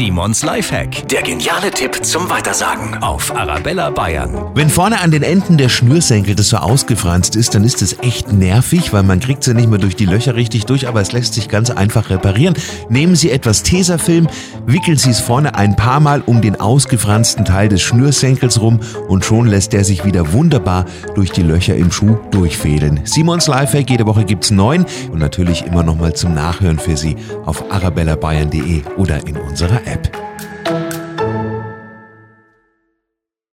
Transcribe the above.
Simons Lifehack. Der geniale Tipp zum Weitersagen auf Arabella Bayern. Wenn vorne an den Enden der Schnürsenkel das so ausgefranst ist, dann ist es echt nervig, weil man kriegt sie nicht mehr durch die Löcher richtig durch, aber es lässt sich ganz einfach reparieren. Nehmen Sie etwas Tesafilm, wickeln Sie es vorne ein paar Mal um den ausgefransten Teil des Schnürsenkels rum und schon lässt der sich wieder wunderbar durch die Löcher im Schuh durchfädeln. Simons Lifehack, jede Woche gibt's neun und natürlich immer noch mal zum Nachhören für Sie auf arabellabayern.de oder in unserer App.